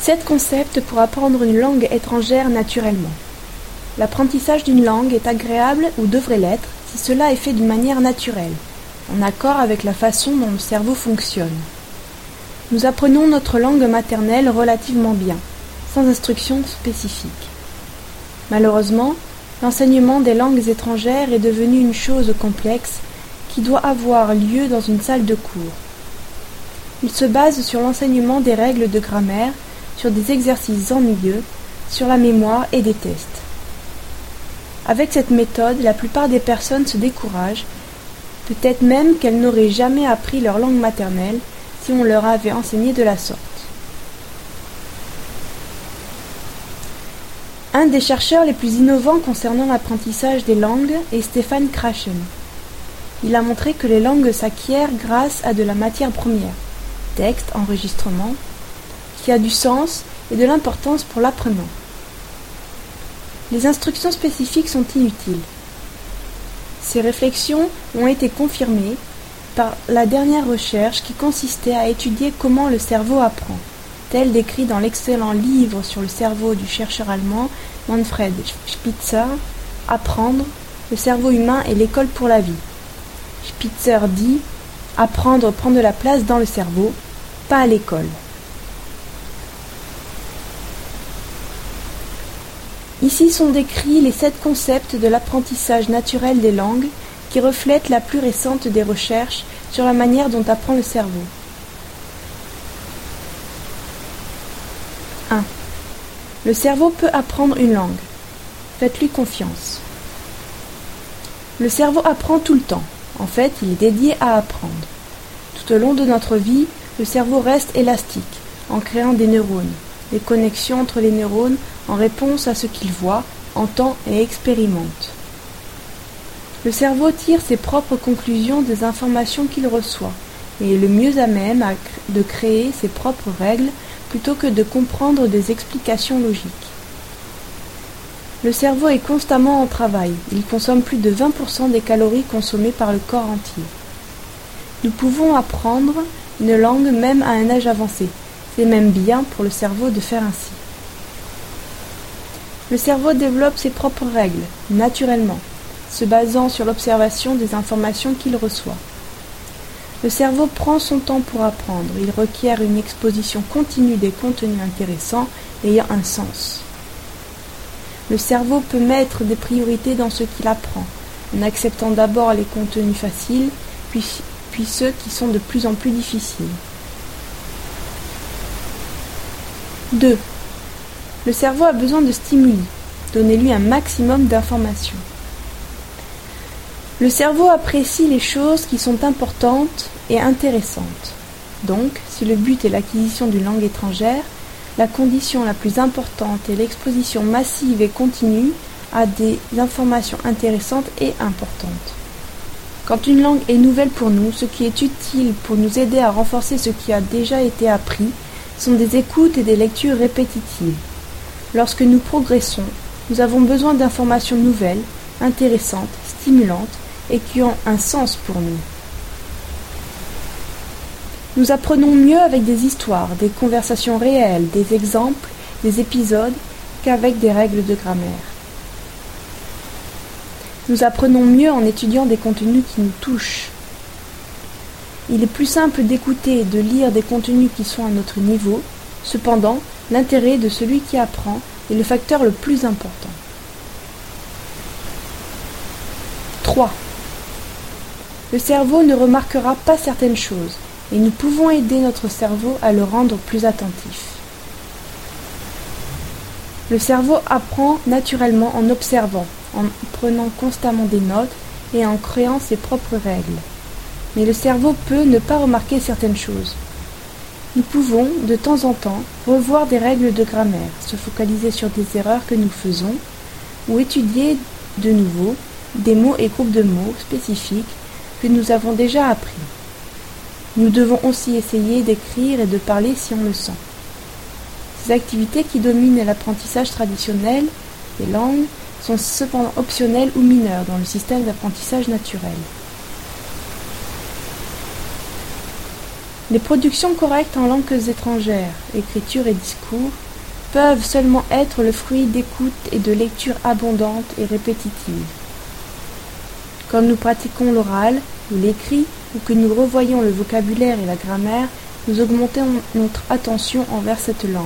Sept concepts pour apprendre une langue étrangère naturellement. L'apprentissage d'une langue est agréable ou devrait l'être si cela est fait d'une manière naturelle, en accord avec la façon dont le cerveau fonctionne. Nous apprenons notre langue maternelle relativement bien, sans instruction spécifique. Malheureusement, l'enseignement des langues étrangères est devenu une chose complexe qui doit avoir lieu dans une salle de cours. Il se base sur l'enseignement des règles de grammaire, sur des exercices ennuyeux, sur la mémoire et des tests. Avec cette méthode, la plupart des personnes se découragent, peut-être même qu'elles n'auraient jamais appris leur langue maternelle si on leur avait enseigné de la sorte. Un des chercheurs les plus innovants concernant l'apprentissage des langues est Stéphane Krashen. Il a montré que les langues s'acquièrent grâce à de la matière première, texte, enregistrement, qui a du sens et de l'importance pour l'apprenant. Les instructions spécifiques sont inutiles. Ces réflexions ont été confirmées par la dernière recherche qui consistait à étudier comment le cerveau apprend, tel décrit dans l'excellent livre sur le cerveau du chercheur allemand Manfred Spitzer, Apprendre, le cerveau humain et l'école pour la vie. Spitzer dit Apprendre prend de la place dans le cerveau, pas à l'école. Ici sont décrits les sept concepts de l'apprentissage naturel des langues qui reflètent la plus récente des recherches sur la manière dont apprend le cerveau. 1. Le cerveau peut apprendre une langue. Faites-lui confiance. Le cerveau apprend tout le temps. En fait, il est dédié à apprendre. Tout au long de notre vie, le cerveau reste élastique, en créant des neurones, des connexions entre les neurones en réponse à ce qu'il voit, entend et expérimente. Le cerveau tire ses propres conclusions des informations qu'il reçoit et est le mieux à même de créer ses propres règles plutôt que de comprendre des explications logiques. Le cerveau est constamment en travail, il consomme plus de 20% des calories consommées par le corps entier. Nous pouvons apprendre une langue même à un âge avancé, c'est même bien pour le cerveau de faire ainsi. Le cerveau développe ses propres règles, naturellement, se basant sur l'observation des informations qu'il reçoit. Le cerveau prend son temps pour apprendre, il requiert une exposition continue des contenus intéressants ayant un sens. Le cerveau peut mettre des priorités dans ce qu'il apprend, en acceptant d'abord les contenus faciles, puis, ceux qui sont de plus en plus difficiles. 2. Le cerveau a besoin de stimuli. Donnez-lui un maximum d'informations. Le cerveau apprécie les choses qui sont importantes et intéressantes. Donc, si le but est l'acquisition d'une langue étrangère, la condition la plus importante est l'exposition massive et continue à des informations intéressantes et importantes. Quand une langue est nouvelle pour nous, ce qui est utile pour nous aider à renforcer ce qui a déjà été appris sont des écoutes et des lectures répétitives. Lorsque nous progressons, nous avons besoin d'informations nouvelles, intéressantes, stimulantes et qui ont un sens pour nous. Nous apprenons mieux avec des histoires, des conversations réelles, des exemples, des épisodes qu'avec des règles de grammaire. Nous apprenons mieux en étudiant des contenus qui nous touchent, il est plus simple d'écouter et de lire des contenus qui sont à notre niveau, cependant, l'intérêt de celui qui apprend est le facteur le plus important. 3. Le cerveau ne remarquera pas certaines choses, et nous pouvons aider notre cerveau à le rendre plus attentif. Le cerveau apprend naturellement en observant, en prenant constamment des notes et en créant ses propres règles mais le cerveau peut ne pas remarquer certaines choses. Nous pouvons, de temps en temps, revoir des règles de grammaire, se focaliser sur des erreurs que nous faisons, ou étudier de nouveau des mots et groupes de mots spécifiques que nous avons déjà appris. Nous devons aussi essayer d'écrire et de parler si on le sent. Ces activités qui dominent l'apprentissage traditionnel des langues sont cependant optionnelles ou mineures dans le système d'apprentissage naturel. Les productions correctes en langues étrangères, écriture et discours, peuvent seulement être le fruit d'écoute et de lecture abondantes et répétitives. Quand nous pratiquons l'oral ou l'écrit, ou que nous revoyons le vocabulaire et la grammaire, nous augmentons notre attention envers cette langue.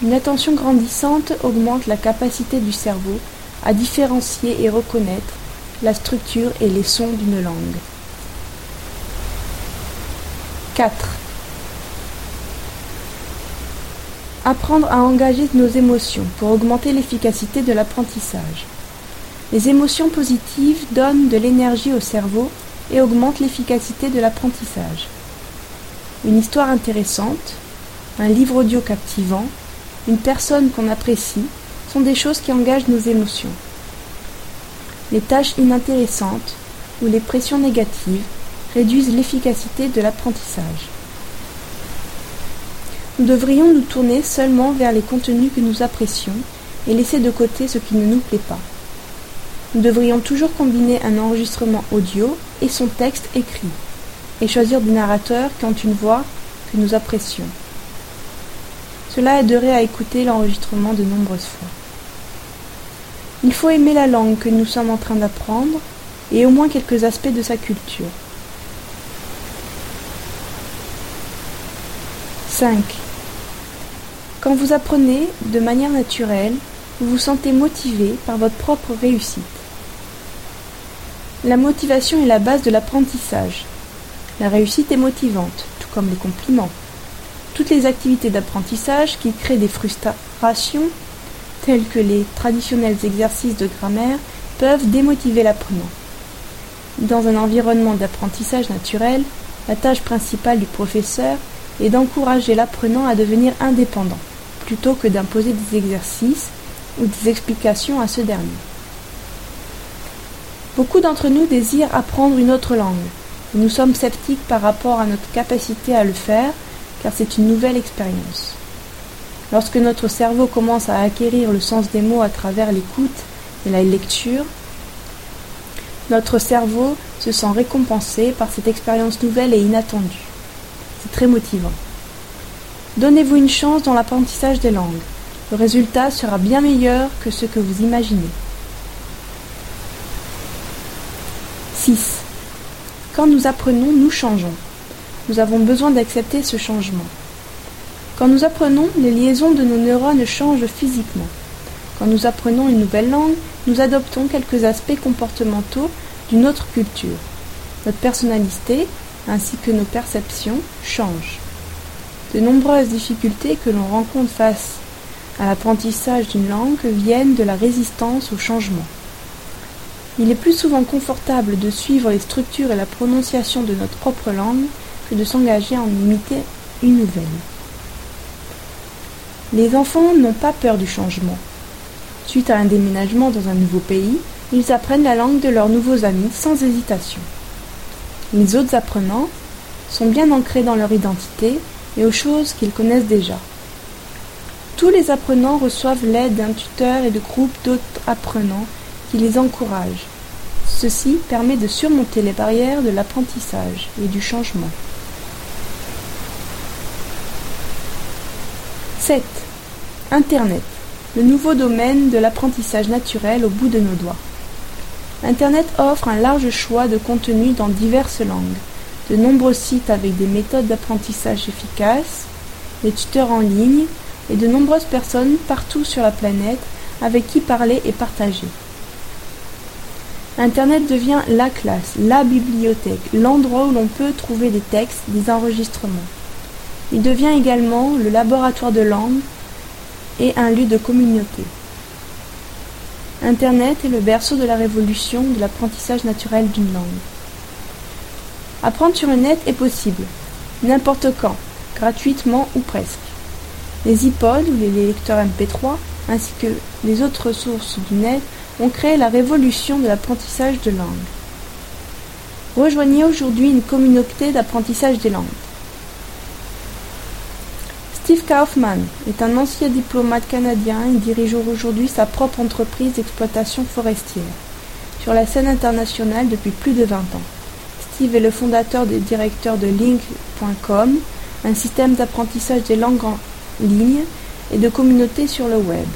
Une attention grandissante augmente la capacité du cerveau à différencier et reconnaître la structure et les sons d'une langue. 4. Apprendre à engager nos émotions pour augmenter l'efficacité de l'apprentissage. Les émotions positives donnent de l'énergie au cerveau et augmentent l'efficacité de l'apprentissage. Une histoire intéressante, un livre audio captivant, une personne qu'on apprécie sont des choses qui engagent nos émotions. Les tâches inintéressantes ou les pressions négatives réduisent l'efficacité de l'apprentissage. Nous devrions nous tourner seulement vers les contenus que nous apprécions et laisser de côté ce qui ne nous plaît pas. Nous devrions toujours combiner un enregistrement audio et son texte écrit, et choisir des narrateurs qui ont une voix que nous apprécions. Cela aiderait à écouter l'enregistrement de nombreuses fois. Il faut aimer la langue que nous sommes en train d'apprendre et au moins quelques aspects de sa culture. 5. Quand vous apprenez de manière naturelle, vous vous sentez motivé par votre propre réussite. La motivation est la base de l'apprentissage. La réussite est motivante, tout comme les compliments. Toutes les activités d'apprentissage qui créent des frustrations tels que les traditionnels exercices de grammaire, peuvent démotiver l'apprenant. Dans un environnement d'apprentissage naturel, la tâche principale du professeur est d'encourager l'apprenant à devenir indépendant, plutôt que d'imposer des exercices ou des explications à ce dernier. Beaucoup d'entre nous désirent apprendre une autre langue, et nous sommes sceptiques par rapport à notre capacité à le faire, car c'est une nouvelle expérience. Lorsque notre cerveau commence à acquérir le sens des mots à travers l'écoute et la lecture, notre cerveau se sent récompensé par cette expérience nouvelle et inattendue. C'est très motivant. Donnez-vous une chance dans l'apprentissage des langues. Le résultat sera bien meilleur que ce que vous imaginez. 6. Quand nous apprenons, nous changeons. Nous avons besoin d'accepter ce changement. Quand nous apprenons, les liaisons de nos neurones changent physiquement. Quand nous apprenons une nouvelle langue, nous adoptons quelques aspects comportementaux d'une autre culture. Notre personnalité, ainsi que nos perceptions, changent. De nombreuses difficultés que l'on rencontre face à l'apprentissage d'une langue viennent de la résistance au changement. Il est plus souvent confortable de suivre les structures et la prononciation de notre propre langue que de s'engager à en imiter une nouvelle. Les enfants n'ont pas peur du changement. Suite à un déménagement dans un nouveau pays, ils apprennent la langue de leurs nouveaux amis sans hésitation. Les autres apprenants sont bien ancrés dans leur identité et aux choses qu'ils connaissent déjà. Tous les apprenants reçoivent l'aide d'un tuteur et de groupes d'autres apprenants qui les encouragent. Ceci permet de surmonter les barrières de l'apprentissage et du changement. 7. Internet, le nouveau domaine de l'apprentissage naturel au bout de nos doigts. Internet offre un large choix de contenus dans diverses langues, de nombreux sites avec des méthodes d'apprentissage efficaces, des tuteurs en ligne et de nombreuses personnes partout sur la planète avec qui parler et partager. Internet devient la classe, la bibliothèque, l'endroit où l'on peut trouver des textes, des enregistrements. Il devient également le laboratoire de langue et un lieu de communauté. Internet est le berceau de la révolution de l'apprentissage naturel d'une langue. Apprendre sur le net est possible, n'importe quand, gratuitement ou presque. Les iPods ou les lecteurs MP3, ainsi que les autres sources du net, ont créé la révolution de l'apprentissage de langue. Rejoignez aujourd'hui une communauté d'apprentissage des langues. Steve Kaufman est un ancien diplomate canadien et dirige aujourd'hui sa propre entreprise d'exploitation forestière sur la scène internationale depuis plus de 20 ans. Steve est le fondateur et directeur de Link.com, un système d'apprentissage des langues en ligne et de communautés sur le web.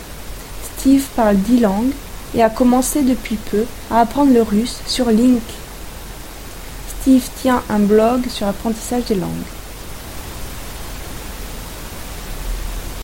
Steve parle dix langues et a commencé depuis peu à apprendre le russe sur Link. Steve tient un blog sur l'apprentissage des langues.